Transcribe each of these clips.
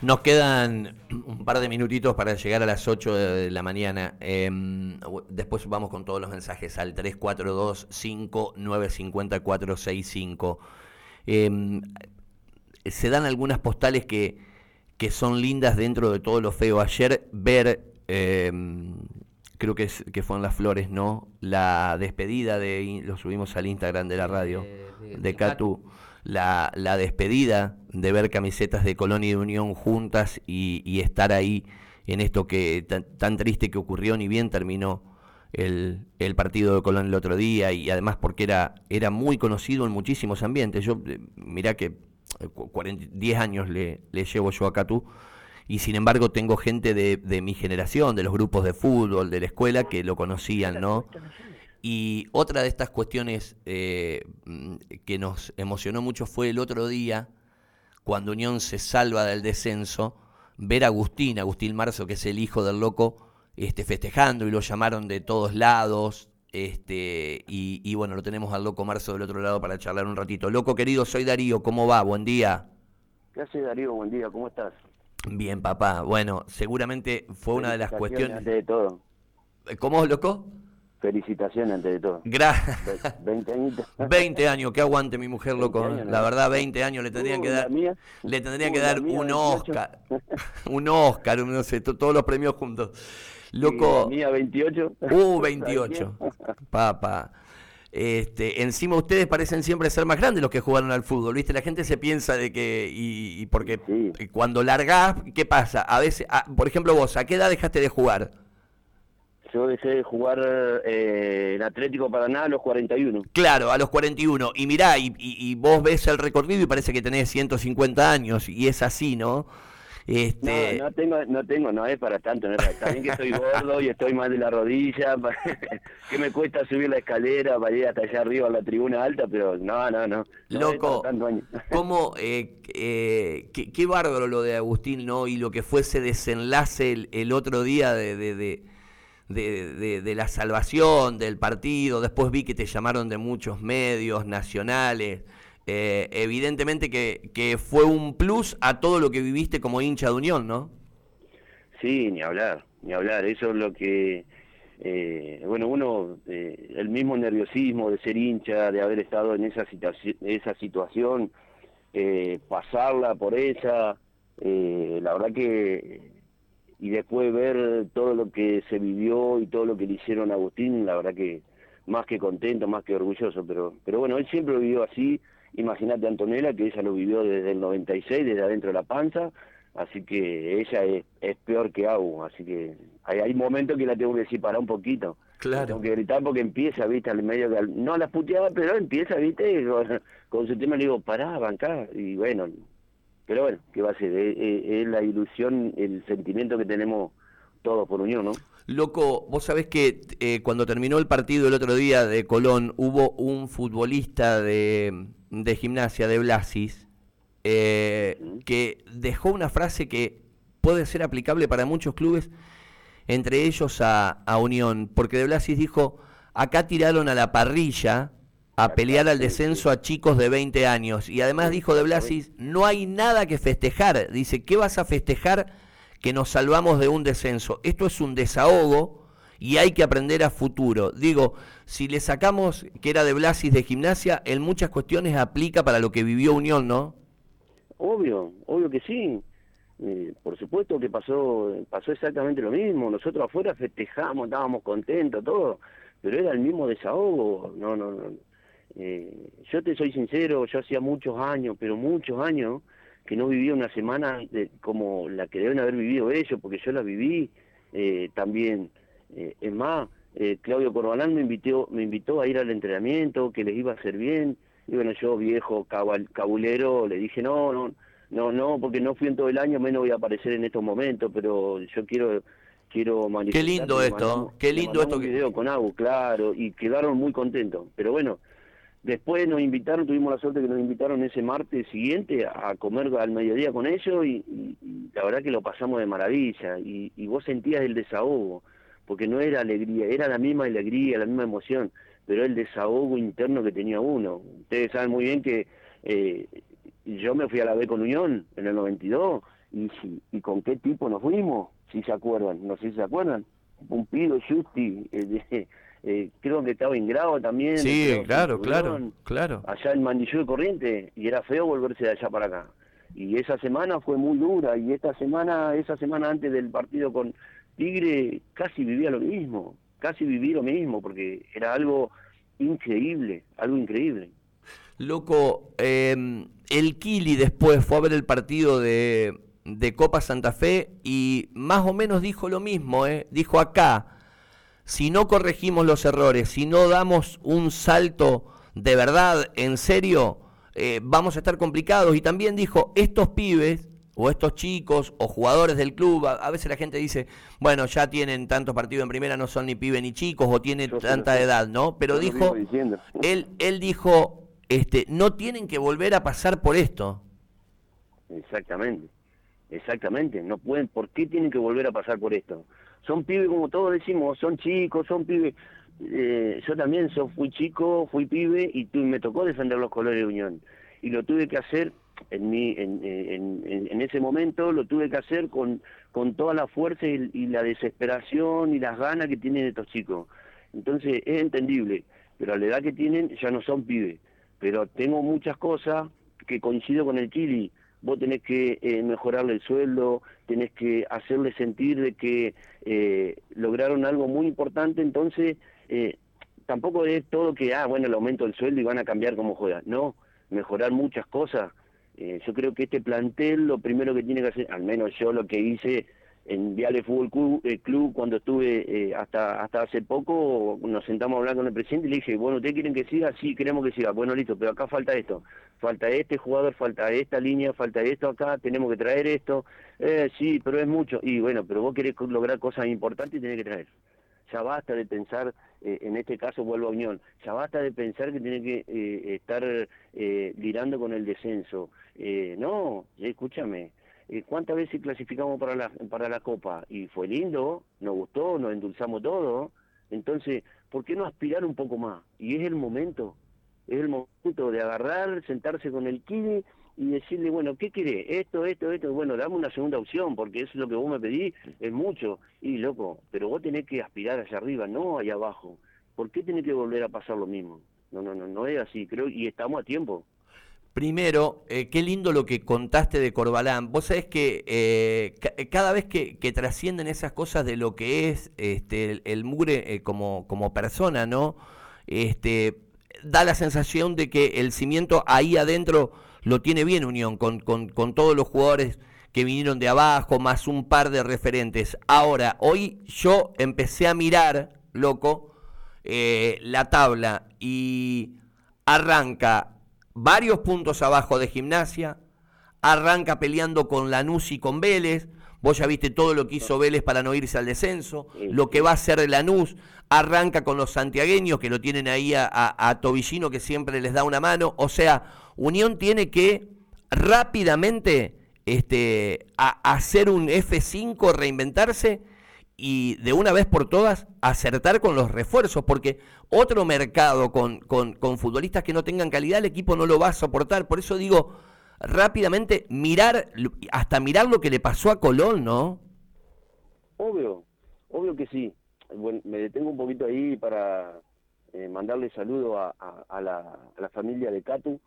Nos quedan un par de minutitos para llegar a las 8 de la mañana. Em, después vamos con todos los mensajes al 342-5950-465. Em, se dan algunas postales que, que, son lindas dentro de todo lo feo. Ayer ver, em, creo que, es, que fueron las flores, ¿no? La despedida de, lo subimos al Instagram de la radio, de, Catu la, la, despedida de ver camisetas de Colón y de Unión juntas y, estar ahí en esto que tan, triste que ocurrió, ni bien terminó el, el, partido de Colón el otro día y además porque era, era muy conocido en muchísimos ambientes. Yo, eh, mirá que 40, eh, 10 años le, le llevo yo a tú y sin embargo tengo gente de, de mi generación, de los grupos de fútbol, de la escuela, que lo conocían, ¿no? Y otra de estas cuestiones eh, que nos emocionó mucho fue el otro día, cuando Unión se salva del descenso, ver a Agustín, Agustín Marzo, que es el hijo del loco, este, festejando y lo llamaron de todos lados. Este, y, bueno, lo tenemos al loco Marzo del otro lado para charlar un ratito. Loco querido, soy Darío, ¿cómo va? Buen día. ¿Qué hace Darío? Buen día, ¿cómo estás? Bien, papá. Bueno, seguramente fue una de las cuestiones. de todo. ¿Cómo, loco? Felicitaciones ante todo. Gracias. 20 años. 20 años, que aguante mi mujer, loco. la verdad, 20 años le tendrían que dar. le tendrían que dar un Oscar. un Oscar, no sé, todos los premios juntos. Loco. mía 28. Uh, 28. Papá. Este, encima ustedes parecen siempre ser más grandes los que jugaron al fútbol, ¿viste? La gente se piensa de que, y, porque cuando largás, ¿qué pasa? A veces, ah, por ejemplo vos, ¿a qué edad dejaste de jugar? Yo dejé de jugar eh, en Atlético Paraná a los 41. Claro, a los 41. Y mirá, y, y, vos ves el recorrido y parece que tenés 150 años, y es así, ¿no? Este... No, no tengo, no tengo, no es para tanto, no es para, también que estoy gordo y estoy mal de la rodilla, que me cuesta subir la escalera para ir hasta allá arriba a la tribuna alta, pero no, no, no. Loco, ¿cómo, eh, eh, qué, bárbaro lo de Agustín, ¿no? Y lo que fue ese desenlace el, otro día de, de de, de, la salvación del partido, después vi que te llamaron de muchos medios nacionales. Eh, evidentemente que, que fue un plus a todo lo que viviste como hincha de Unión, ¿no? Sí, ni hablar, ni hablar. Eso es lo que, eh, bueno, uno, eh, el mismo nerviosismo de ser hincha, de haber estado en esa, esa situación, pasarla por esa, la verdad que y después ver todo lo que se vivió y todo lo que le hicieron a Agustín, la verdad que más que contento, más que orgulloso, pero, pero bueno, él siempre lo vivió así, imagínate Antonella, que ella lo vivió desde el 96, desde adentro de la panza, así que ella es, es peor que Agu, así que hay, hay momentos que la tengo que decir para un poquito. Claro. Tengo que gritar porque empieza, viste, al medio, de, no la puteaba, pero empieza, viste, con, con su tema le digo, pará, bancá, y bueno, pero bueno, ¿qué va a ser? Es, la ilusión, el sentimiento que tenemos todos por unión, ¿no? Loco, vos sabés que eh, cuando terminó el partido el otro día de Colón, hubo un futbolista de, de gimnasia, de Blasis, eh, que dejó una frase que puede ser aplicable para muchos clubes, entre ellos a, a Unión, porque de Blasis dijo, acá tiraron a la parrilla a pelear al descenso a chicos de 20 años. Y además dijo de Blasis, no hay nada que festejar. Dice, ¿qué vas a festejar que nos salvamos de un descenso? Esto es un desahogo y hay que aprender a futuro. Digo, si le sacamos que era de Blasis de gimnasia, en muchas cuestiones aplica para lo que vivió Unión, ¿no? Obvio, obvio que sí. Eh, por supuesto que pasó, pasó exactamente lo mismo. Nosotros afuera festejamos, estábamos contentos, todo, pero era el mismo desahogo. No, no, no eh, yo te soy sincero, yo hacía muchos años, pero muchos años, que no vivía una semana de, como la que deben haber vivido ellos, porque yo la viví eh, también. Eh, es más, eh, Claudio Corbalán me invitó, me invitó a ir al entrenamiento, que les iba a hacer bien. Y bueno, yo, viejo cabulero, le dije, no, no, no, no, porque no fui en todo el año, menos voy a aparecer en estos momentos, pero yo quiero quiero manifestar. Qué lindo esto, qué lindo esto. Un video con Agu, claro, y quedaron muy contentos. Pero bueno, Después nos invitaron, tuvimos la suerte que nos invitaron ese martes siguiente a comer al mediodía con ellos y, la verdad que lo pasamos de maravilla y, vos sentías el desahogo, porque no era alegría, era la misma alegría, la misma emoción, pero el desahogo interno que tenía uno. Ustedes saben muy bien que, eh, yo me fui a la B con Unión en el 92, y, y con qué tipo nos fuimos, si se acuerdan, no sé si se acuerdan, Pumpido, Justi, eh, eh, creo que estaba Ingrado también. Sí, claro, claro, claro. Allá en Mandillú de Corriente, y era feo volverse de allá para acá. Y esa semana fue muy dura, y esta semana, esa semana antes del partido con Tigre, casi vivía lo mismo, casi viví lo mismo, porque era algo increíble, algo increíble. Loco, em, el Kili después fue a ver el partido de, de Copa Santa Fe y más o menos dijo lo mismo, ¿eh? dijo acá, si no corregimos los errores, si no damos un salto de verdad, en serio, eh, vamos a estar complicados. Y también dijo, estos pibes, o estos chicos, o jugadores del club, a, veces la gente dice, bueno, ya tienen tantos partidos en primera, no son ni pibes ni chicos, o tienen tanta edad, ¿no? Pero dijo, él, él dijo, este, no tienen que volver a pasar por esto. Exactamente, exactamente, no pueden, ¿por qué tienen que volver a pasar por esto? Son pibes como todos decimos, son chicos, son pibes. Eh, yo también so, fui chico, fui pibe y me tocó defender los colores de Unión. Y lo tuve que hacer en, mi, en, en, ese momento, lo tuve que hacer con, con toda la fuerza y, la desesperación y las ganas que tienen estos chicos. Entonces es entendible, pero a la edad que tienen ya no son pibes. Pero tengo muchas cosas que coincido con el Chili vos tenés que eh, mejorarle el sueldo, tenés que hacerle sentir de que eh, lograron algo muy importante, entonces eh, tampoco es todo que, ah, bueno, el aumento del sueldo y van a cambiar cómo juegan, no, mejorar muchas cosas. yo creo que este plantel lo primero que tiene que hacer, al menos yo lo que hice en Viale Fútbol eh, Club, cuando estuve eh, hasta hasta hace poco, nos sentamos a hablar con el presidente y le dije, bueno, ¿ustedes quieren que siga? Sí, queremos que siga. Bueno, listo, pero acá falta esto. Falta este jugador, falta esta línea, falta esto acá, tenemos que traer esto. Eh, sí, pero es mucho. Y bueno, pero vos querés lograr cosas importantes y tenés que traer. Ya basta de pensar, eh, en este caso vuelvo a Unión, ya basta de pensar que tiene que estar girando con el descenso. no, escúchame, eh, ¿cuántas veces clasificamos para la, para la Copa? Y fue lindo, nos gustó, nos endulzamos todo. Entonces, ¿por qué no aspirar un poco más? Y es el momento, es el momento de agarrar, sentarse con el Kini y decirle, bueno, ¿qué quiere? Esto, esto, esto. Bueno, dame una segunda opción, porque eso es lo que vos me pedís, es mucho. Y loco, pero vos tenés que aspirar hacia arriba, no allá abajo. ¿Por qué tenés que volver a pasar lo mismo? No, no, no, no es así, creo, y estamos a tiempo. Primero, eh, qué lindo lo que contaste de Corbalán. Vos sabés que eh, cada vez que, trascienden esas cosas de lo que es este, el, Mure eh, como, persona, ¿no? Este, da la sensación de que el cimiento ahí adentro lo tiene bien Unión, con, con todos los jugadores que vinieron de abajo, más un par de referentes. Ahora, hoy yo empecé a mirar, loco, la tabla y arranca varios puntos abajo de gimnasia, arranca peleando con Lanús y con Vélez, vos ya viste todo lo que hizo Vélez para no irse al descenso, lo que va a hacer Lanús, arranca con los santiagueños que lo tienen ahí a, a, Tobillino que siempre les da una mano, o sea, Unión tiene que rápidamente este, hacer un F5, reinventarse y de una vez por todas acertar con los refuerzos, porque otro mercado con, con, con, futbolistas que no tengan calidad, el equipo no lo va a soportar. Por eso digo, rápidamente, mirar, hasta mirar lo que le pasó a Colón, ¿no? Obvio, obvio que sí. Bueno, me detengo un poquito ahí para eh, mandarle saludo a, a, la, a, la, familia de Catu.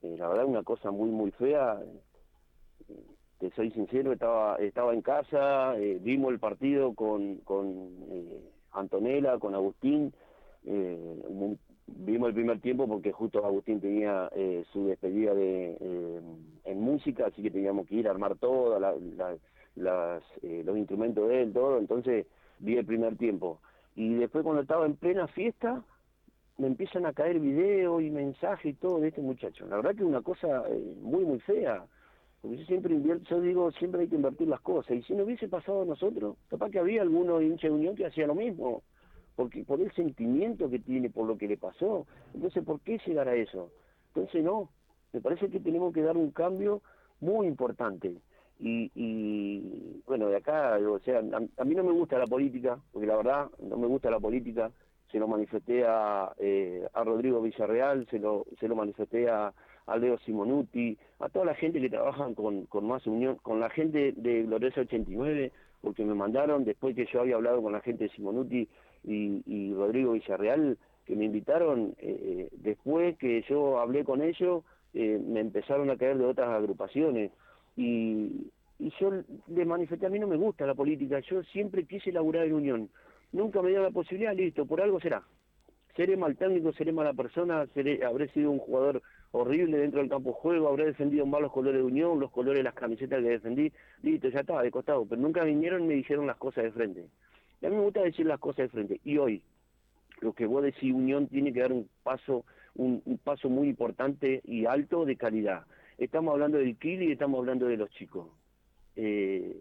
Eh, la verdad, una cosa muy, muy fea te soy sincero, estaba estaba en casa, eh, vimos el partido con, con eh, Antonella, con Agustín, eh, vimos el primer tiempo porque justo Agustín tenía su despedida de en música, así que teníamos que ir a armar todo, los instrumentos de él, todo, entonces vi el primer tiempo. Y después cuando estaba en plena fiesta, me empiezan a caer videos y mensajes y todo de este muchacho. La verdad que es una cosa muy, muy fea porque yo siempre invierto, yo digo, siempre hay que invertir las cosas. Y si no hubiese pasado a nosotros, capaz que había algunos hincha de Unión que hacía lo mismo. Porque por el sentimiento que tiene, por lo que le pasó. Entonces, ¿por qué llegar a eso? Entonces, no. Me parece que tenemos que dar un cambio muy importante. Y, y bueno, de acá, o sea, a, mí no me gusta la política, porque la verdad no me gusta la política. Se lo manifesté a, eh, a Rodrigo Villarreal, se lo, se lo manifesté a, a Leo Simonuti, a toda la gente que trabaja con, con Más Unión, con la gente de Gloriosa 89, porque me mandaron, después que yo había hablado con la gente de Simonuti y, Rodrigo Villarreal, que me invitaron, eh, eh, después que yo hablé con ellos, eh, me empezaron a caer de otras agrupaciones. Y, y yo le manifesté, a mí no me gusta la política, yo siempre quise laburar en unión. Nunca me dio la posibilidad, listo, por algo será. Seré mal técnico, seré mala persona, seré, habré sido un jugador horrible dentro del campo de juego, habré defendido mal los colores de unión, los colores de las camisetas que defendí, listo, ya estaba de costado, pero nunca vinieron y me dijeron las cosas de frente. Y a mí me gusta decir las cosas de frente. Y hoy, lo que vos decís, Unión tiene que dar un paso, un, paso muy importante y alto de calidad. Estamos hablando del Kili y estamos hablando de los chicos. Eh,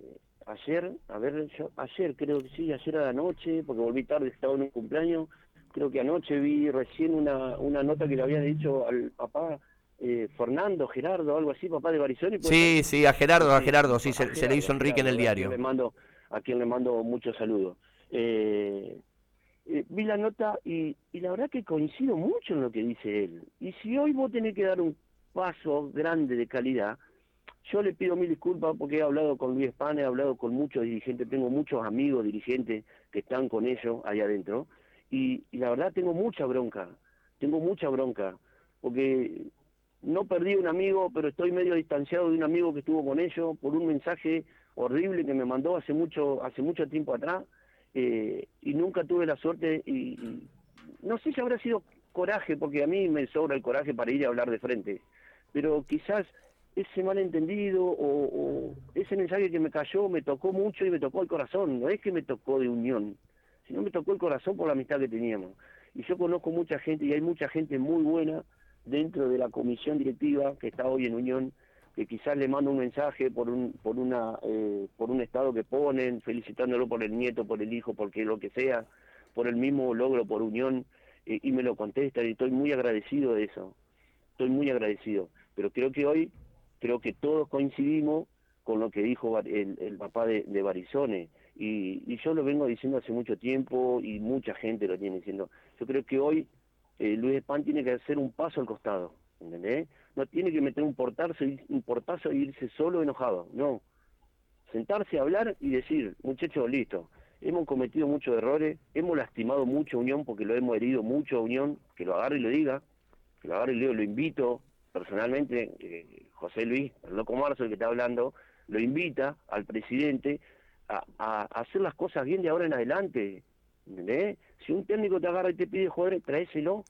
ayer, a ver, yo, ayer creo que sí, ayer a la noche, porque volví tarde, estaba en un cumpleaños, creo que anoche vi recién una, una nota que le había dicho al papá eh, Fernando, Gerardo, algo así, papá de Barizoni. Sí, sí, a Gerardo, a Gerardo, sí, se, le hizo Enrique en el diario. Le mando, a quien le mando muchos saludos. Eh, eh, vi la nota y, y, la verdad que coincido mucho en lo que dice él. Y si hoy vos tenés que dar un paso grande de calidad, yo le pido mil disculpas porque he hablado con Luis Pan, he hablado con muchos dirigentes, tengo muchos amigos dirigentes que están con ellos allá adentro, y, y la verdad tengo mucha bronca, tengo mucha bronca, porque no perdí un amigo, pero estoy medio distanciado de un amigo que estuvo con ellos por un mensaje horrible que me mandó hace mucho, hace mucho tiempo atrás, eh, y nunca tuve la suerte, y, no sé si habrá sido coraje, porque a mí me sobra el coraje para ir a hablar de frente, pero quizás ese malentendido o, o ese mensaje que me cayó me tocó mucho y me tocó el corazón, no es que me tocó de unión, sino me tocó el corazón por la amistad que teníamos. Y yo conozco mucha gente y hay mucha gente muy buena dentro de la comisión directiva que está hoy en Unión, que quizás le mando un mensaje por un por una eh, por un estado que ponen felicitándolo por el nieto por el hijo porque lo que sea por el mismo logro por unión eh, y me lo contesta y estoy muy agradecido de eso. Estoy muy agradecido. Pero creo que hoy creo que todos coincidimos con lo que dijo el, papá de, de Barizone y, y, yo lo vengo diciendo hace mucho tiempo y mucha gente lo tiene diciendo yo creo que hoy eh, Luis Pan tiene que hacer un paso al costado ¿entendés? No tiene que meter un portazo, un portazo e irse solo enojado, no. Sentarse a hablar y decir, muchachos, listo, hemos cometido muchos errores, hemos lastimado mucho a Unión porque lo hemos herido mucho a Unión, que lo agarre y lo diga, que lo agarre y lo, lo invito personalmente, eh, José Luis, el loco Marzo, el que está hablando, lo invita al presidente a, a, hacer las cosas bien de ahora en adelante. ¿entendés? Si un técnico te agarra y te pide jugadores, tráeselo,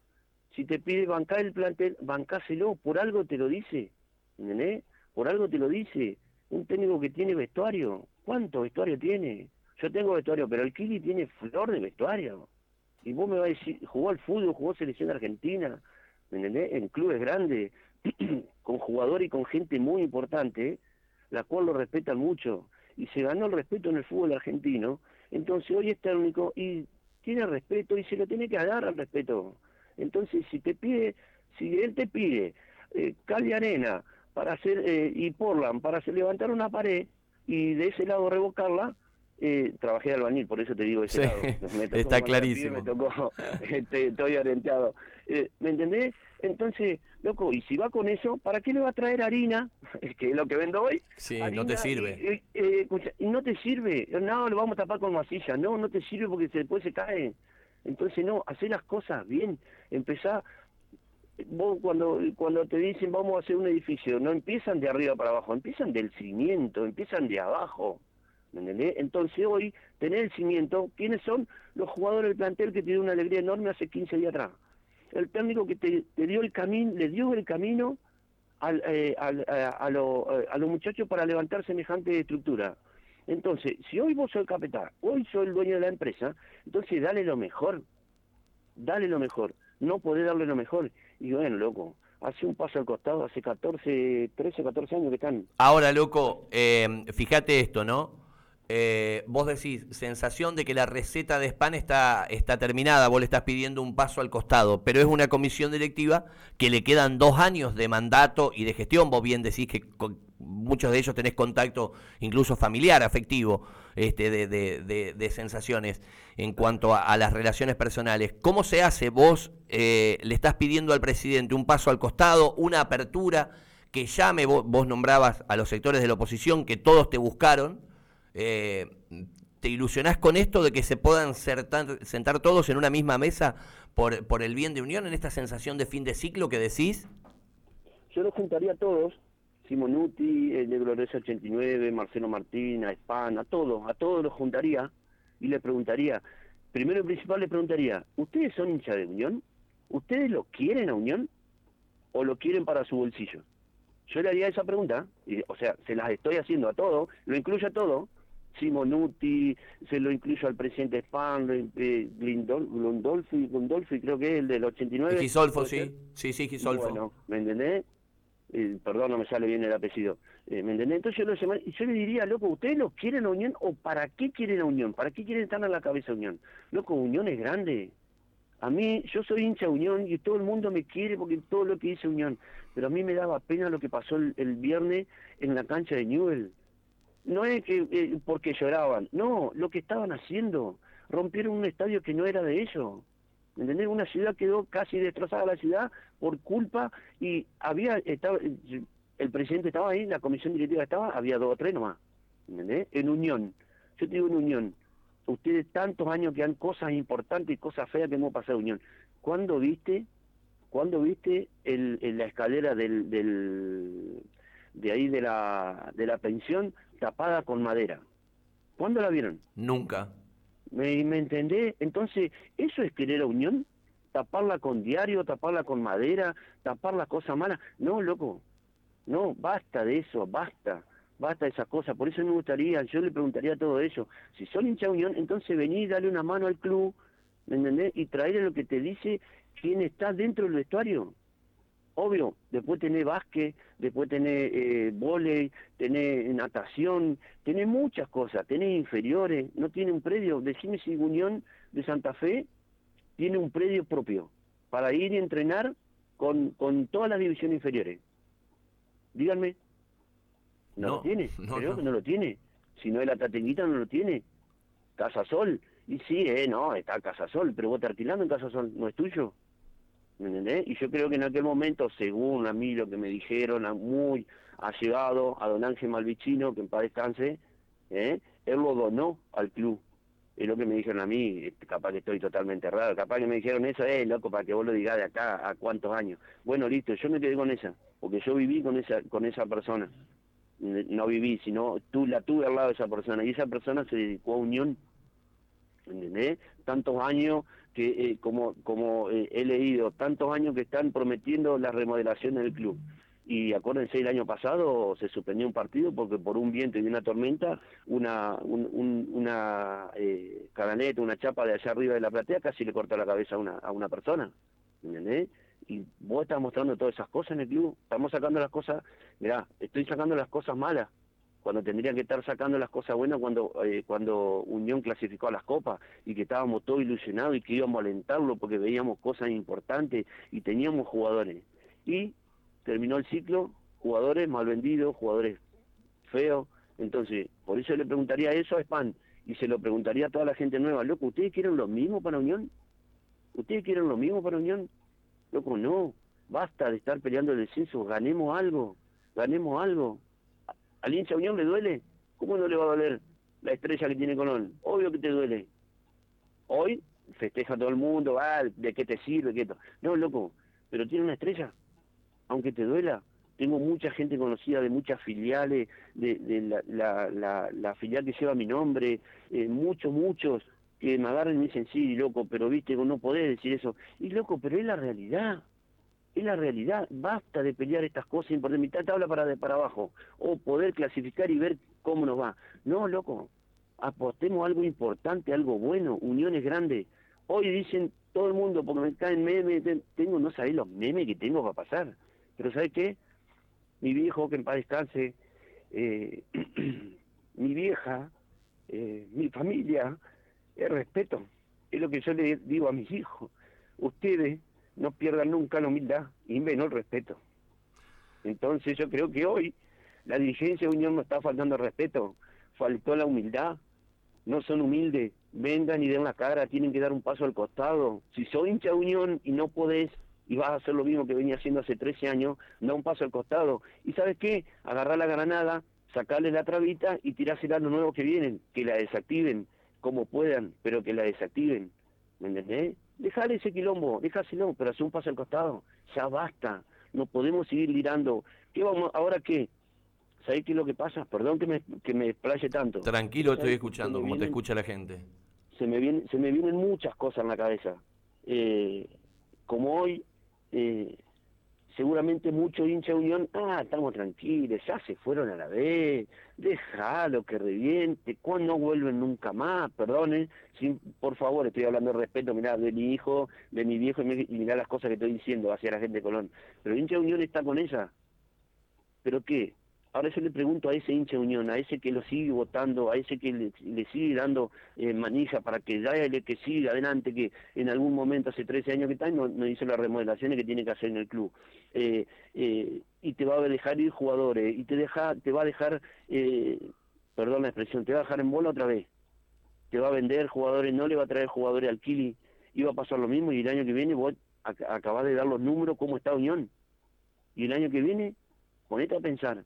si te pide bancar el plantel, bancáselo, por algo te lo dice. Por algo te lo dice. Un técnico que tiene vestuario, ¿cuánto vestuario tiene? Yo tengo vestuario, pero el Kili tiene flor de vestuario. Y vos me vas a decir, jugó al fútbol, jugó selección argentina, ¿entendés? En clubes grandes, con jugadores y con gente muy importante, la cual lo respetan mucho. Y se ganó el respeto en el fútbol argentino. Entonces hoy es técnico y tiene respeto y se lo tiene que dar al respeto. Entonces, si te pide, si él te pide eh, cal y arena para hacer, eh, y Portland para hacer, levantar una pared y de ese lado revocarla, eh, trabajé de albañil, por eso te digo ese lado. está clarísimo. Me tocó, este, estoy orientado. Eh, ¿Me entendés? Entonces, loco, y si va con eso, ¿para qué le va a traer harina? que es lo que vendo hoy. Sí, no te sirve. Y, eh, y, no te sirve. No, lo vamos a tapar con masilla. No, no te sirve porque después se cae. Entonces, no, hacer las cosas bien, empezar, vos cuando, cuando te dicen vamos a hacer un edificio, no empiezan de arriba para abajo, empiezan del cimiento, empiezan de abajo. ¿entendés? Entonces hoy, tener el cimiento, ¿quiénes son los jugadores del plantel que dio una alegría enorme hace 15 días atrás? El técnico que te, dio el camino, le dio el camino al, eh, a, a los muchachos para levantar semejante estructura. Entonces, si hoy vos sos el capitán, hoy soy el dueño de la empresa, entonces dale lo mejor, dale lo mejor, no podés darle lo mejor. Y bueno, loco, hace un paso al costado, hace 14, 13, 14 años que están. Ahora, loco, eh, fíjate esto, ¿no? Eh, vos decís, sensación de que la receta de spam está, está terminada, vos le estás pidiendo un paso al costado, pero es una comisión directiva que le quedan dos años de mandato y de gestión, vos bien decís que muchos de ellos tenés contacto incluso familiar, afectivo. este, de, de, de, sensaciones en cuanto a, las relaciones personales. ¿Cómo se hace? Vos eh, le estás pidiendo al presidente un paso al costado, una apertura, que llame, vos, vos nombrabas a los sectores de la oposición, que todos te buscaron. Eh, ¿Te ilusionás con esto de que se puedan sentar todos en una misma mesa por, por el bien de Unión en esta sensación de fin de ciclo que decís? Yo los juntaría a todos, Simonuti, el de Gloriosa 89, Marcelo Martín, a Espan, a todos, a todos los juntaría y le preguntaría, primero y principal le preguntaría, ¿ustedes son hincha de Unión? ¿Ustedes lo quieren a Unión o lo quieren para su bolsillo? Yo le haría esa pregunta, y, o sea, se las estoy haciendo a todos, lo incluyo a todo, Simonuti, se lo incluyo al presidente Spahn, eh, Glindolfi, creo que es el del 89. Gisolfo, sí, sí, sí, Gisolfo. Bueno, ¿me entendés? Eh, perdón, no me sale bien el apellido. Eh, ¿Me entendés? Entonces yo, lo yo le diría, loco, ¿ustedes lo quieren a Unión o para qué quieren a Unión? ¿Para qué quieren estar a la cabeza Unión? Loco, Unión es grande. A mí, yo soy hincha Unión y todo el mundo me quiere porque todo lo que dice Unión. Pero a mí me daba pena lo que pasó el, el viernes en la cancha de Newell no es que eh, porque lloraban, no, lo que estaban haciendo, rompieron un estadio que no era de ellos. ¿Entendés? Una ciudad quedó casi destrozada la ciudad por culpa y había estaba el presidente estaba ahí, la comisión directiva estaba, había dos o tres nomás. ¿Entendés? En unión. Yo te digo en unión. Ustedes tantos años que han cosas importantes y cosas feas que hemos pasado en unión. ¿Cuándo viste, cuándo viste el, la escalera del, del de ahí de la, de la pensión tapada con madera. ¿Cuándo la vieron? Nunca. ¿Me, ¿Me entendés? Entonces, ¿eso es querer a unión? ¿Taparla con diario, taparla con madera, tapar las cosas malas? No, loco. No, basta de eso, basta. Basta de esas cosas. Por eso me gustaría, yo le preguntaría todo eso. Si son hincha unión, entonces vení, dale una mano al club, ¿me entendés? Y traerle lo que te dice quién está dentro del vestuario obvio, después tenés básquet, después tenés eh, volei, tenés natación, tenés muchas cosas, tenés inferiores, no tiene un predio, decime si Unión de Santa Fe tiene un predio propio para ir y entrenar con, con todas las divisiones inferiores. Díganme. No, lo tiene, creo que no lo tiene. Si no es la Tatenguita, no lo tiene. Casa Sol, y sí, eh, no, está Casa Sol, pero vos te alquilando en Casa Sol, no es tuyo. ¿Me entendés? Y yo creo que en aquel momento, según a mí lo que me dijeron, muy llegado a don Ángel Malvicino, que en paz descanse, ¿eh? él lo donó al club. Es lo que me dijeron a mí, capaz que estoy totalmente errado, capaz que me dijeron eso, eh, loco, para que vos lo digas de acá a cuántos años. Bueno, listo, yo me quedé con esa, porque yo viví con esa, con esa persona. No viví, sino tú la tuve al lado de esa persona, y esa persona se dedicó a Unión, ¿entendés? Tantos años que eh, como, como eh, he leído, tantos años que están prometiendo la remodelación del club. Y acuérdense, el año pasado se suspendió un partido porque por un viento y una tormenta, una, un, una eh, cadaneta, una chapa de allá arriba de la platea casi le cortó la cabeza a una, a una persona. ¿Entendés? Y vos estás mostrando todas esas cosas en el club. Estamos sacando las cosas, mirá, estoy sacando las cosas malas cuando tendrían que estar sacando las cosas buenas cuando eh, cuando Unión clasificó a las copas y que estábamos todos ilusionados y que íbamos a alentarlo porque veíamos cosas importantes y teníamos jugadores. Y terminó el ciclo, jugadores mal vendidos, jugadores feos. Entonces, por eso le preguntaría eso a Span y se lo preguntaría a toda la gente nueva, loco, ¿ustedes quieren lo mismo para Unión? ¿Ustedes quieren lo mismo para Unión? Loco, no, basta de estar peleando el descenso, ganemos algo, ganemos algo ¿Al hincha Unión le duele? ¿Cómo no le va a doler la estrella que tiene Colón? Obvio que te duele. Hoy festeja todo el mundo, ah, ¿de qué te sirve? Qué no, loco, pero tiene una estrella, aunque te duela. Tengo mucha gente conocida de muchas filiales, de, la, la, filial que lleva mi nombre, eh, muchos, muchos que me agarran y me dicen, sí, loco, pero viste, no podés decir eso. Y loco, pero es la realidad es la realidad, basta de pelear estas cosas importantes, mitad tabla para, de, para abajo, o poder clasificar y ver cómo nos va. No, loco, apostemos algo importante, algo bueno, uniones grandes. Hoy dicen todo el mundo, porque me caen memes, tengo, no sabéis los memes que tengo para pasar, pero ¿sabes qué? Mi viejo, que en paz descanse, eh, mi vieja, eh, mi familia, es respeto, es lo que yo le digo a mis hijos. Ustedes no pierdan nunca la humildad y menos el respeto. Entonces yo creo que hoy la dirigencia de Unión no está faltando respeto, faltó la humildad, no son humildes, vengan y den la cara, tienen que dar un paso al costado. Si soy hincha de Unión y no podés y vas a hacer lo mismo que venía haciendo hace 13 años, da un paso al costado. ¿Y sabes qué? Agarrar la granada, sacarle la trabita y tirársela a los nuevos que vienen, que la desactiven como puedan, pero que la desactiven. ¿Me entendés? Dejale ese quilombo, déjaselo, pero hace un paso al costado. Ya basta. No podemos seguir lirando. ¿Qué vamos, ahora qué? ¿Sabés qué es lo que pasa? Perdón que me, que me explaye tanto. Tranquilo, estoy escuchando, como te escucha la gente. Se me, vienen, se me vienen muchas cosas en la cabeza. Eh, como hoy, eh, seguramente mucho hincha Unión, ah, estamos tranquilos, ya se fueron a la vez, déjalo que reviente, cuando no vuelven nunca más, perdonen, sin, por favor, estoy hablando de respeto, mirá, de mi hijo, de mi viejo, y mirá las cosas que estoy diciendo hacia la gente de Colón, pero hincha Unión está con ella, ¿pero qué? Ahora yo le pregunto a ese hincha de Unión, a ese que lo sigue votando, a ese que le, sigue dando eh, manija para que dale que siga adelante, que en algún momento hace 13 años que está y no, no hizo las remodelaciones que tiene que hacer en el club. Eh, eh, y te va a dejar ir jugadores, y te, va a dejar, perdón la expresión, te va a dejar en bola otra vez. Te va a vender jugadores, no le va a traer jugadores al Kili, iba a pasar lo mismo y el año que viene vos acabás de dar los números cómo está Unión. Y el año que viene, ponete a pensar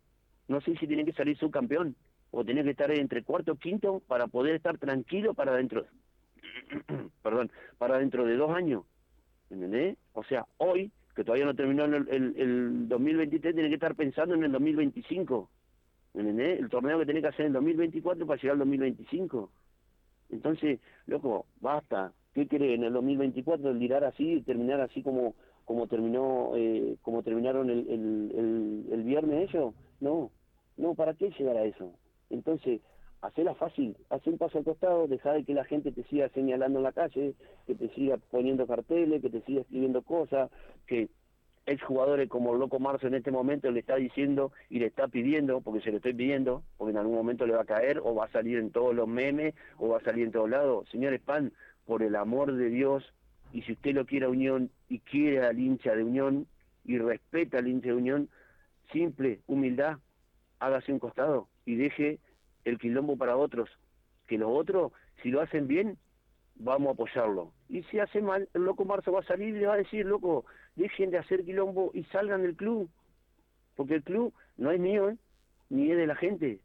no sé si tiene que salir subcampeón o tiene que estar entre cuarto o quinto para poder estar tranquilo para dentro, perdón, para dentro de dos años. O sea, hoy, que todavía no terminó el, el, 2023, tiene que estar pensando en el 2025. ¿Entendés? El torneo que tiene que hacer en el 2024 para llegar al 2025. Entonces, loco, basta. ¿Qué quiere en el 2024 el tirar así, terminar así como como terminó eh, como terminaron el, el, el, el viernes ellos? No, no, ¿para qué llegar a eso? Entonces, hacela fácil, haz un paso al costado, deja de que la gente te siga señalando en la calle, que te siga poniendo carteles, que te siga escribiendo cosas, que exjugadores como Loco Marzo en este momento le está diciendo y le está pidiendo, porque se lo estoy pidiendo, porque en algún momento le va a caer, o va a salir en todos los memes, o va a salir en todos lados. Señores Pan, por el amor de Dios, y si usted lo quiere a Unión y quiere al hincha de Unión y respeta al hincha de Unión, simple, humildad, hágase un costado y deje el quilombo para otros. Que los otros, si lo hacen bien, vamos a apoyarlo. Y si hace mal, el loco Marzo va a salir y le va a decir, loco, dejen de hacer quilombo y salgan del club. Porque el club no es mío, ¿eh? ni es de la gente.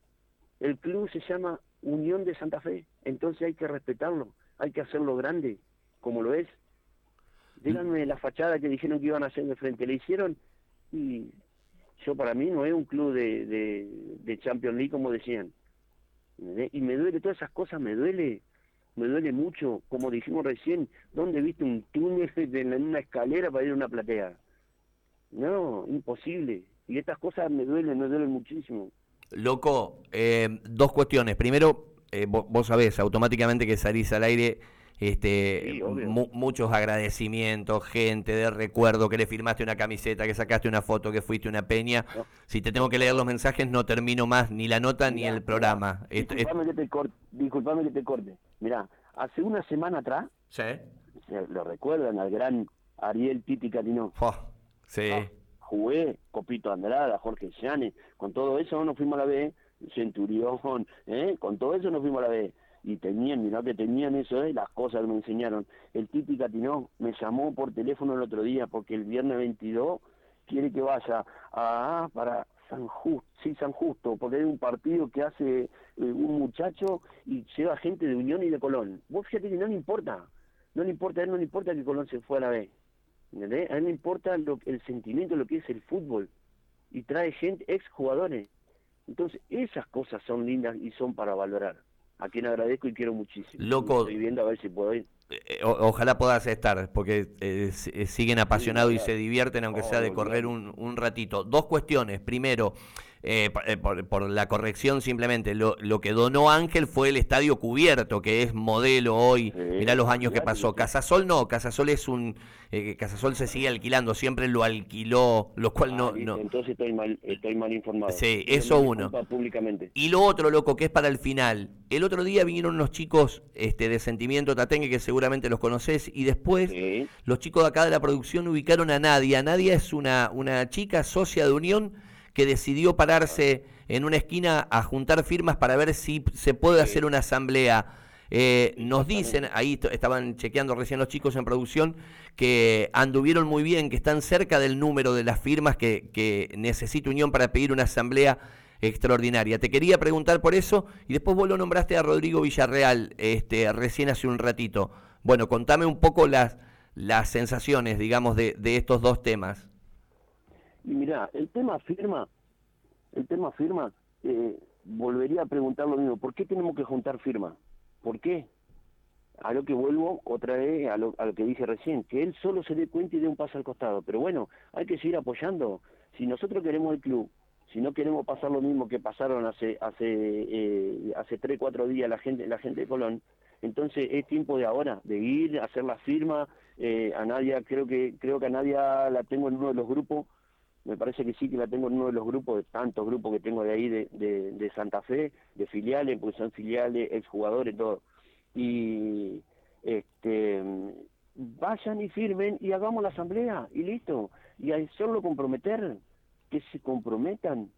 El club se llama Unión de Santa Fe. Entonces hay que respetarlo, hay que hacerlo grande, como lo es. Díganme la fachada que dijeron que iban a hacer de frente. Le hicieron y yo para mí no es un club de, de, Champions League como decían. Y me duele, todas esas cosas me duele, me duele mucho, como dijimos recién, ¿dónde viste un túnel en una escalera para ir a una platea? No, imposible. Y estas cosas me duelen, me duelen muchísimo. Loco, eh, dos cuestiones. Primero, eh, vos, vos, sabés automáticamente que salís al aire este, muchos agradecimientos, gente de recuerdo, que le firmaste una camiseta, que sacaste una foto, que fuiste una peña. Si te tengo que leer los mensajes, no termino más ni la nota ni el programa. Disculpame, que te corte, disculpame que te corte. Mirá, hace una semana atrás, ¿Sí? lo recuerdan al gran Ariel Titi Catino. sí. Ah, jugué, Copito Andrada, Jorge Llanes, con todo eso nos fuimos a la B, Centurión, ¿eh? con todo eso nos fuimos a la B y tenían, mirá que tenían eso, ¿eh? las cosas que me enseñaron. El Titi Catinó me llamó por teléfono el otro día porque el viernes 22 quiere que vaya a, para San Justo, sí, San Justo, porque hay un partido que hace eh, un muchacho y lleva gente de Unión y de Colón. Vos fíjate que no le importa, no le importa, a él no le importa que Colón se fue a la B. ¿entendés? A él le importa lo, el sentimiento de lo que es el fútbol y trae gente, ex jugadores. Entonces, esas cosas son lindas y son para valorar a quien agradezco y quiero muchísimo. Loco. Estoy viendo a ver si puedo ir. Eh, ojalá puedas estar, porque eh, eh, siguen apasionados y se divierten, aunque sea de correr un, un ratito. Dos cuestiones. Primero, eh, eh, por, la corrección simplemente, lo, lo, que donó Ángel fue el estadio cubierto, que es modelo hoy. Mirá los años que pasó. Casasol no, Casasol es un. Eh, Casasol se sigue alquilando, siempre lo alquiló, lo cual ah, no, Entonces estoy mal, estoy mal informado. Sí, eso uno. Públicamente. Y lo otro, loco, que es para el final. El otro día vinieron unos chicos este, de Sentimiento Tatengue, que seguramente los conoces, y después los chicos de acá de la producción ubicaron a Nadia. Nadia es una, una chica socia de Unión que decidió pararse en una esquina a juntar firmas para ver si se puede hacer una asamblea. Eh, nos dicen, ahí estaban chequeando recién los chicos en producción, que anduvieron muy bien, que están cerca del número de las firmas que, que necesita Unión para pedir una asamblea extraordinaria. Te quería preguntar por eso y después vos lo nombraste a Rodrigo Villarreal este, recién hace un ratito. Bueno, contame un poco las, las sensaciones, digamos, de, de estos dos temas. Y mira, el tema firma, el tema firma, eh, volvería a preguntar lo mismo, ¿por qué tenemos que juntar firmas? ¿Por qué? A lo que vuelvo otra vez a lo, a lo que dije recién, que él solo se dé cuenta y dé un paso al costado. Pero bueno, hay que seguir apoyando. Si nosotros queremos el club, si no queremos pasar lo mismo que pasaron hace hace eh, hace tres cuatro días la gente la gente de Colón entonces es tiempo de ahora de ir a hacer la firma eh, a Nadia creo que creo que a Nadia la tengo en uno de los grupos me parece que sí que la tengo en uno de los grupos de tantos grupos que tengo de ahí de, de, Santa Fe de filiales porque son filiales exjugadores todo y este vayan y firmen y hagamos la asamblea y listo y a hacerlo comprometer que se comprometan,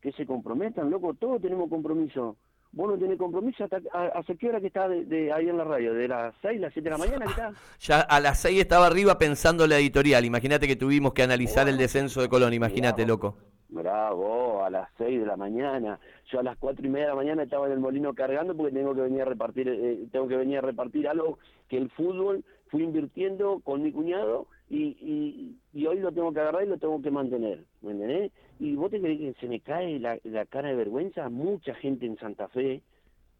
que se comprometan, loco, todos tenemos compromiso. Vos no tenés compromiso hasta hace qué hora que está de, ahí en la radio, de las 6, las 7 de la mañana que está. Ya a las 6 estaba arriba pensando la editorial, imagínate que tuvimos que analizar el descenso de Colón, imagínate, loco. Bravo, a las 6 de la mañana. Yo a las cuatro y media de la mañana estaba en el molino cargando porque tengo que venir a repartir, eh, tengo que venir a repartir algo que el fútbol fui invirtiendo con mi cuñado y, y, hoy lo tengo que agarrar y lo tengo que mantener, ¿me entendés? Y vos te crees que se me cae la, cara de vergüenza, mucha gente en Santa Fe,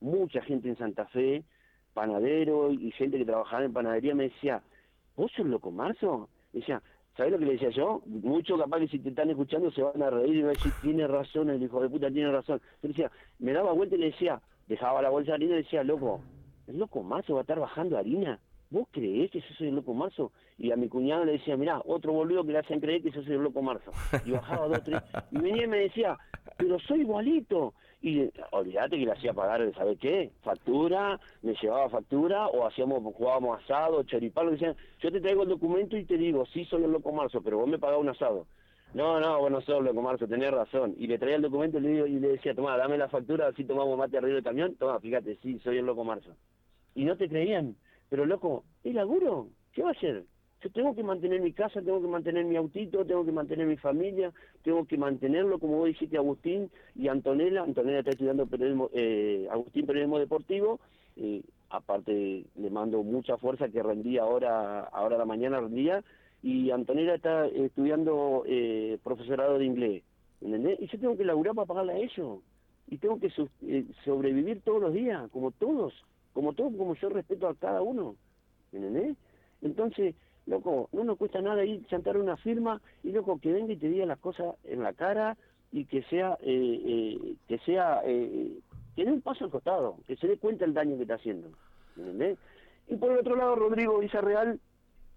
mucha gente en Santa Fe, panadero y gente que trabajaba en panadería me decía, ¿vos sos loco marzo? Decía, ¿sabés lo que le decía yo? Muchos capaz que si te están escuchando se van a reír y van a decir, tiene razón, el hijo de puta tiene razón. Yo decía, me daba vuelta y le decía, dejaba la bolsa de harina y decía, loco, ¿el loco marzo va a estar bajando harina? ¿Vos creés que yo soy el loco marzo? Y a mi cuñado le decía, mirá, otro boludo que le hacen creer que yo soy el loco marzo. Y bajaba dos, tres. Y venía y me decía, pero soy igualito. Y olvídate que le hacía pagar, ¿sabes qué? Factura, me llevaba factura, o hacíamos, jugábamos asado, choripalo. Decían, yo te traigo el documento y te digo, sí soy el loco marzo, pero vos me pagás un asado. No, no, bueno, soy el loco marzo, tenés razón. Y le traía el documento y le, digo, y le decía, toma, dame la factura, así tomamos mate arriba del camión. Toma, fíjate, sí, soy el loco marzo. Y no te creían. Pero loco, ¿es laburo? ¿Qué va a hacer? Yo tengo que mantener mi casa, tengo que mantener mi autito, tengo que mantener mi familia, tengo que mantenerlo, como vos dijiste, Agustín y Antonella. Antonella está estudiando periodismo, eh, Agustín Periodismo Deportivo. Eh, aparte, le mando mucha fuerza que rendía ahora, ahora a la mañana rendía. Y Antonella está estudiando eh, profesorado de inglés. ¿Entendés? Y yo tengo que laburar para pagarle a ellos. Y tengo que eh, sobrevivir todos los días, como todos como todo, como yo respeto a cada uno, ¿entendés? Entonces, loco, no nos cuesta nada ir chantar una firma y loco, que venga y te diga las cosas en la cara y que sea, eh, eh, que sea, eh, que dé un paso al costado, que se dé cuenta el daño que está haciendo, ¿entendés? Y por el otro lado, Rodrigo Villarreal,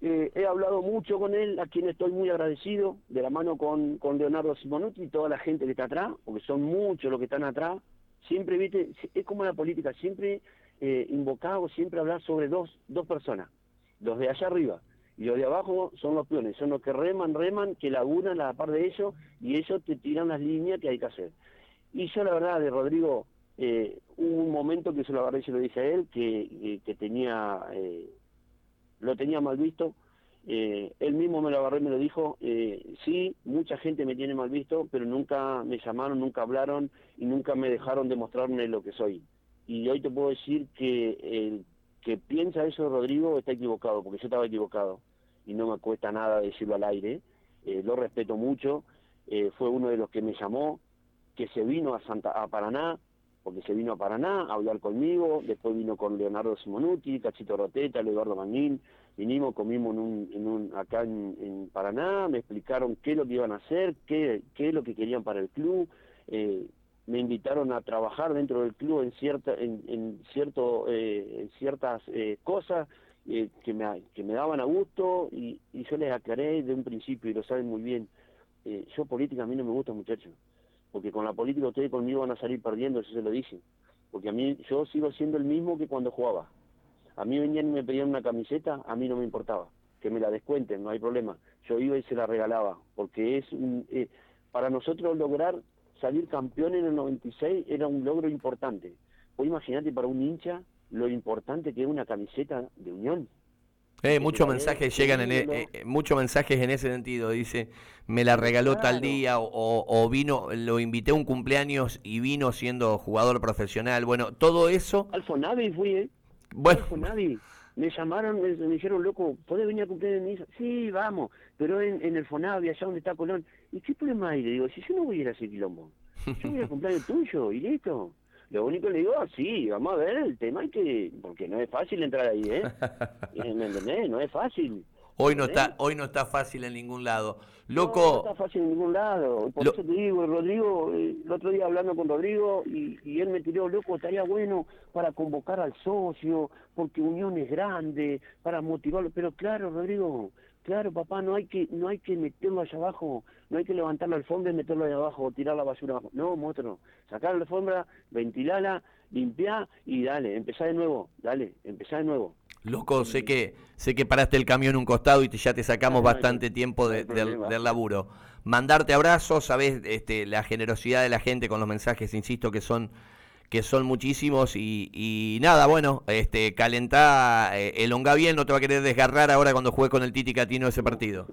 eh, he hablado mucho con él, a quien estoy muy agradecido, de la mano con, con Leonardo Simonuti y toda la gente que está atrás, porque son muchos los que están atrás. Siempre, viste, es como la política, siempre eh, invocado siempre hablar sobre dos, dos personas, los de allá arriba, y los de abajo son los peones, son los que reman, reman, que lagunan a la par de ellos, y ellos te tiran las líneas que hay que hacer. Y yo la verdad, de Rodrigo, eh, hubo un momento que se lo agarré y se lo dije a él, que, eh, que tenía, eh, lo tenía mal visto, eh, él mismo me lo agarré y me lo dijo, eh, sí, mucha gente me tiene mal visto, pero nunca me llamaron, nunca hablaron y nunca me dejaron demostrarme lo que soy. Y hoy te puedo decir que el que piensa eso Rodrigo está equivocado, porque yo estaba equivocado y no me cuesta nada decirlo al aire, eh, lo respeto mucho, eh, fue uno de los que me llamó, que se vino a, Santa, a Paraná, porque se vino a Paraná a hablar conmigo, después vino con Leonardo Simonuti, Cachito Roteta, Eduardo Manín, vinimos, comimos en un, en un, acá en, Paraná, me explicaron qué es lo que iban a hacer, qué, qué es lo que querían para el club, eh, me invitaron a trabajar dentro del club en cierta en, en cierto en ciertas eh, cosas eh, que me que me daban a gusto y, y, yo les aclaré de un principio y lo saben muy bien. Eh, yo política a mí no me gusta muchachos porque con la política ustedes conmigo van a salir perdiendo eso se lo dije. Porque a mí yo sigo siendo el mismo que cuando jugaba. A mí venían y me pedían una camiseta a mí no me importaba. Que me la descuenten no hay problema. Yo iba y se la regalaba porque es un, para nosotros lograr salir campeón en el 96 era un logro importante. Vos imaginate para un hincha lo importante que es una camiseta de Unión. Eh, muchos mensajes llegan en e, eh, muchos mensajes en ese sentido. Dice, me la regaló tal día o, o, vino, lo invité a un cumpleaños y vino siendo jugador profesional. Bueno, todo eso. Al Fonavi fui, ¿eh? Bueno. Me llamaron, me, dijeron, loco, ¿podés venir a cumplir mi hija? Sí, vamos, pero en, en el Fonavi, allá donde está Colón. ¿Y qué problema hay? Le digo, si yo no voy a ir a ese quilombo, yo voy a cumplir el tuyo y listo. Lo único que le digo, sí, vamos a ver el tema hay que, porque no es fácil entrar ahí, ¿eh? ¿Me entendés? No es fácil. Hoy no está, hoy no está fácil en ningún lado. Loco. No, está fácil en ningún lado. Por eso te digo, Rodrigo, eh, el otro día hablando con Rodrigo y, y, él me tiró, loco, estaría bueno para convocar al socio, porque Unión es grande, para motivarlo. Pero claro, Rodrigo, Claro, papá, no hay que no hay que meterlo allá abajo, no hay que levantar la alfombra y meterlo allá abajo o tirar la basura abajo. No, monstruo, sacar la alfombra, ventilarla, limpiar y dale, empezá de nuevo, dale, empezá de nuevo. Loco, sé que sé que paraste el camión un costado y ya te sacamos bastante tiempo del, del, laburo. Mandarte abrazos, sabes este, la generosidad de la gente con los mensajes, insisto, que son que son muchísimos y, nada, bueno, este calentá, eh, elonga bien, no te va a querer desgarrar ahora cuando juegue con el Titi Catino ese partido.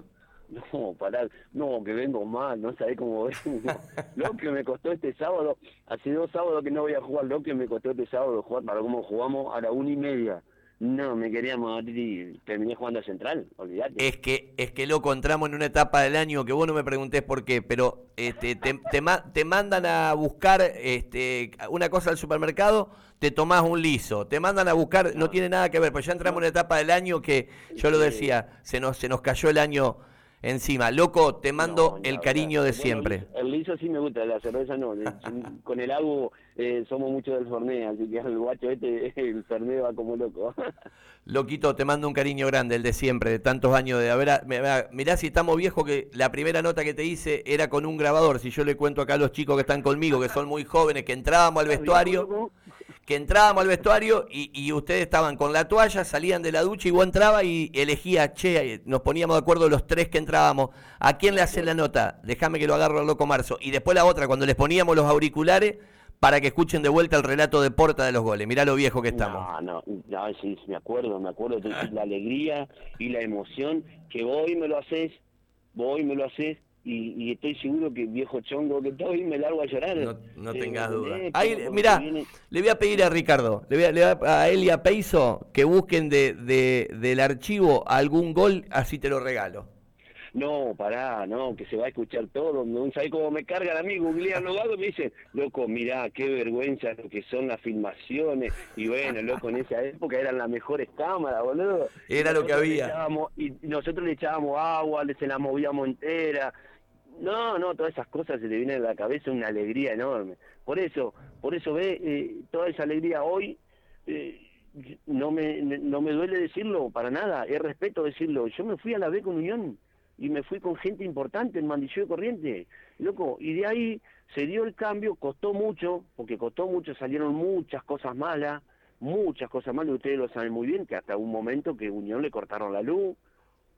No, pará, no, que vengo mal, no sabés cómo vengo. lo que me costó este sábado, hace dos sábados que no voy a jugar, lo que me costó este sábado jugar para cómo jugamos a la una y media. No, me quería morir y terminé jugando a Central, olvídate. Es que, es que loco, entramos en una etapa del año que vos no me preguntés por qué, pero este, te, te, mandan a buscar este, una cosa al supermercado, te tomás un liso, te mandan a buscar, no, tiene nada que ver, pues ya entramos en una etapa del año que, yo lo decía, se nos, se nos cayó el año encima. Loco, te mando el cariño de siempre. El liso sí me gusta, la cerveza no. Con el agua eh, somos muchos del Fernet, así que el guacho este, el Fernet va como loco. Loquito, te mando un cariño grande, el de siempre, de tantos años de haber... Mirá si estamos viejos que la primera nota que te hice era con un grabador. Si yo le cuento acá a los chicos que están conmigo, que son muy jóvenes, que entrábamos al vestuario que entrábamos al vestuario y, ustedes estaban con la toalla, salían de la ducha y vos entraba y elegía, che, nos poníamos de acuerdo los tres que entrábamos, ¿a quién le hacen la nota? Déjame que lo agarro al loco Marzo. Y después la otra, cuando les poníamos los auriculares para que escuchen de vuelta el relato de Porta de los goles. Mirá lo viejo que estamos. No, no, sí, me acuerdo, me acuerdo de la alegría y la emoción que vos me lo haces, vos me lo haces y, estoy seguro que viejo chongo que estoy me largo a llorar. No, tengas duda. mira, le voy a pedir a Ricardo, le voy a, le a él y a Peiso que busquen de, de, del archivo algún gol, así te lo regalo. No, pará, no, que se va a escuchar todo. No sabés cómo me cargan a mí, googlean los y me dicen, loco, mirá, qué vergüenza lo que son las filmaciones. Y bueno, loco, en esa época eran las mejores cámaras, boludo. Era lo que había. y nosotros le echábamos agua, se la movíamos entera. No, no, todas esas cosas se le vienen a la cabeza una alegría enorme. Por eso, por eso ve, eh, toda esa alegría hoy, eh, no, me, no me duele decirlo para nada, es respeto decirlo. Yo me fui a la B con Unión y me fui con gente importante en Mandilló de Corriente, loco, y de ahí se dio el cambio, costó mucho, porque costó mucho, salieron muchas cosas malas, muchas cosas malas, ustedes lo saben muy bien, que hasta un momento que Unión le cortaron la luz,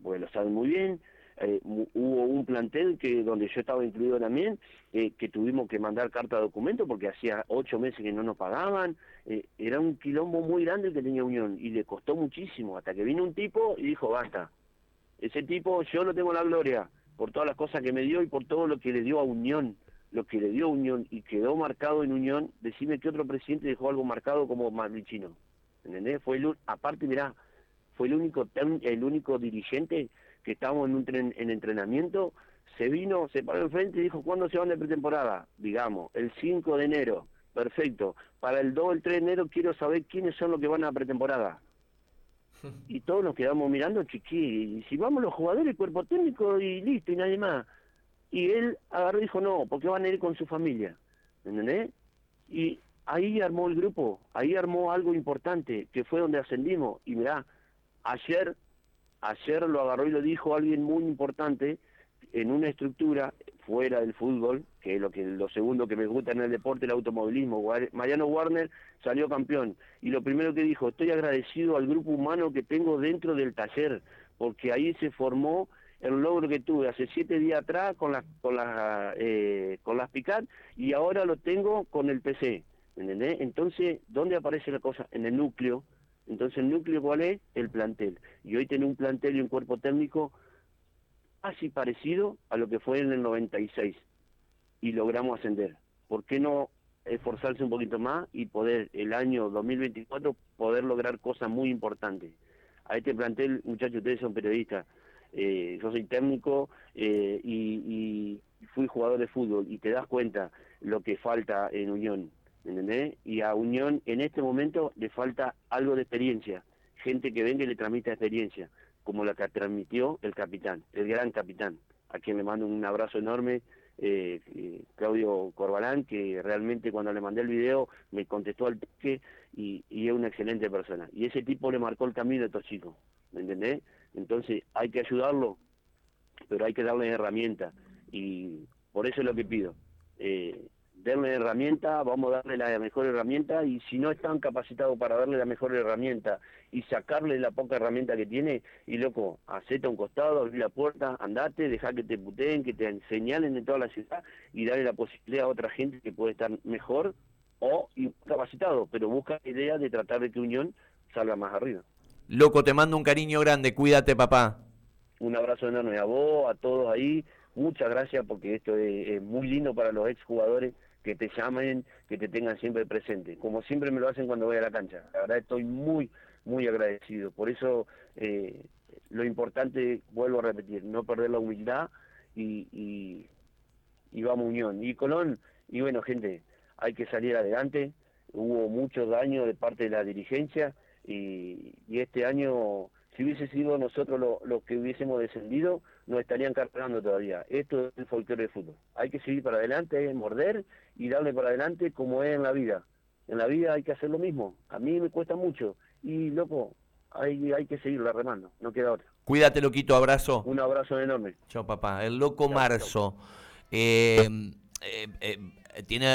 pues lo saben muy bien, eh, hubo un plantel que donde yo estaba incluido también, eh, que tuvimos que mandar carta de documento porque hacía ocho meses que no nos pagaban, eh, era un quilombo muy grande el que tenía Unión y le costó muchísimo, hasta que vino un tipo y dijo, basta, ese tipo yo lo tengo la gloria por todas las cosas que me dio y por todo lo que le dio a Unión, lo que le dio a Unión y quedó marcado en Unión, decime que otro presidente dejó algo marcado como Maglichino, ¿entendés? Fue el, aparte, mirá, fue el único, el único dirigente que estábamos en, un tren, en entrenamiento, se vino, se paró enfrente y dijo, ¿cuándo se van de pretemporada? Digamos, el 5 de enero. Perfecto. Para el 2 el 3 de enero quiero saber quiénes son los que van a pretemporada. Y todos nos quedamos mirando, chiqui, y si vamos los jugadores, cuerpo técnico y listo, y nadie más. Y él agarró y dijo, no, porque van a ir con su familia. ¿Entendés? Y ahí armó el grupo, ahí armó algo importante, que fue donde ascendimos. Y mirá, ayer ayer lo agarró y lo dijo alguien muy importante en una estructura fuera del fútbol, que es lo que lo segundo que me gusta en el deporte, el automovilismo. Mariano Warner salió campeón y lo primero que dijo, estoy agradecido al grupo humano que tengo dentro del taller, porque ahí se formó el logro que tuve hace siete días atrás con las con las eh, con las Picat y ahora lo tengo con el PC. Entonces, ¿dónde aparece la cosa? En el núcleo. Entonces, ¿el núcleo cuál es? El plantel. Y hoy tiene un plantel y un cuerpo técnico casi parecido a lo que fue en el 96 y logramos ascender. ¿Por qué no esforzarse un poquito más y poder el año 2024 poder lograr cosas muy importantes? A este plantel, muchachos, ustedes son periodistas, eh, yo soy técnico eh, y, fui jugador de fútbol y te das cuenta lo que falta en Unión, ¿entendés? Y a Unión en este momento le falta algo de experiencia, gente que venga y le transmita experiencia, como la que transmitió el capitán, el gran capitán, a quien le mando un abrazo enorme eh, eh, Claudio Corbalán, que realmente cuando le mandé el video me contestó al toque y, es una excelente persona. Y ese tipo le marcó el camino a estos chicos, ¿me entendés? Entonces hay que ayudarlo, pero hay que darle herramientas y por eso es lo que pido. Eh, darle herramienta, vamos a darle la mejor herramienta y si no están capacitados para darle la mejor herramienta y sacarle la poca herramienta que tiene, y loco, hacete un costado, abrí la puerta, andate, deja que te puteen, que te señalen de toda la ciudad y darle la posibilidad a otra gente que puede estar mejor o incapacitado, pero busca la idea de tratar de que Unión salga más arriba. Loco, te mando un cariño grande, cuídate papá. Un abrazo enorme a vos, a todos ahí, muchas gracias porque esto es, muy lindo para los exjugadores que te llamen, que te tengan siempre presente, como siempre me lo hacen cuando voy a la cancha. La verdad estoy muy, muy agradecido. Por eso eh, lo importante, vuelvo a repetir, no perder la humildad y, y, y vamos unión. Y Colón, y bueno gente, hay que salir adelante. Hubo mucho daño de parte de la dirigencia y, y este año si hubiese sido nosotros los que hubiésemos descendido, nos estarían cargando todavía. Esto es el folclore de fútbol. Hay que seguir para adelante, morder y darle para adelante como es en la vida. En la vida hay que hacer lo mismo. A mí me cuesta mucho. Y, loco, hay, hay que seguirla remando. No queda otra. Cuídate, loquito. Abrazo. Un abrazo enorme. Chao, papá. El loco Marzo. Eh, eh, eh, tiene